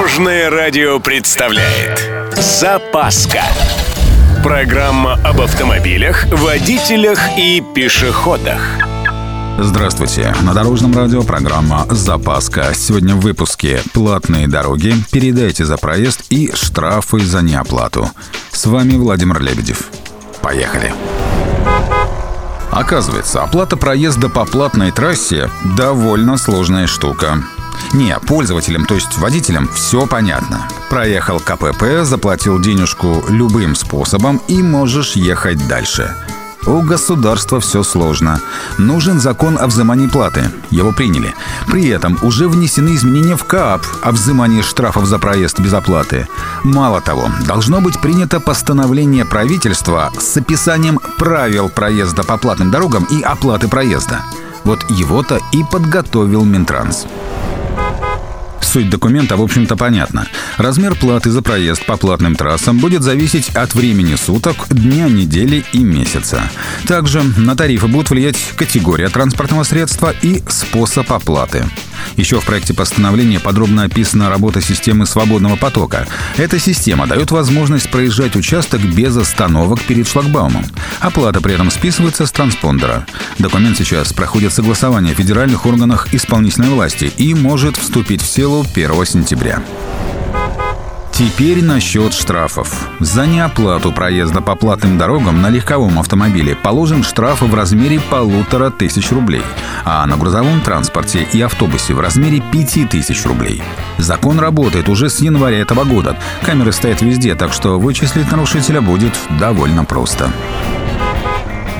Дорожное радио представляет Запаска Программа об автомобилях, водителях и пешеходах Здравствуйте! На Дорожном радио программа «Запаска». Сегодня в выпуске «Платные дороги», «Передайте за проезд» и «Штрафы за неоплату». С вами Владимир Лебедев. Поехали! Оказывается, оплата проезда по платной трассе – довольно сложная штука. Не, пользователям, то есть водителям, все понятно. Проехал КПП, заплатил денежку любым способом и можешь ехать дальше. У государства все сложно. Нужен закон о взимании платы. Его приняли. При этом уже внесены изменения в КАП о взимании штрафов за проезд без оплаты. Мало того, должно быть принято постановление правительства с описанием правил проезда по платным дорогам и оплаты проезда. Вот его-то и подготовил Минтранс. Суть документа, в общем-то, понятна. Размер платы за проезд по платным трассам будет зависеть от времени суток, дня, недели и месяца. Также на тарифы будут влиять категория транспортного средства и способ оплаты. Еще в проекте постановления подробно описана работа системы свободного потока. Эта система дает возможность проезжать участок без остановок перед шлагбаумом. Оплата при этом списывается с транспондера. Документ сейчас проходит согласование в федеральных органах исполнительной власти и может вступить в силу 1 сентября. Теперь насчет штрафов. За неоплату проезда по платным дорогам на легковом автомобиле положен штраф в размере полутора тысяч рублей, а на грузовом транспорте и автобусе в размере пяти тысяч рублей. Закон работает уже с января этого года. Камеры стоят везде, так что вычислить нарушителя будет довольно просто.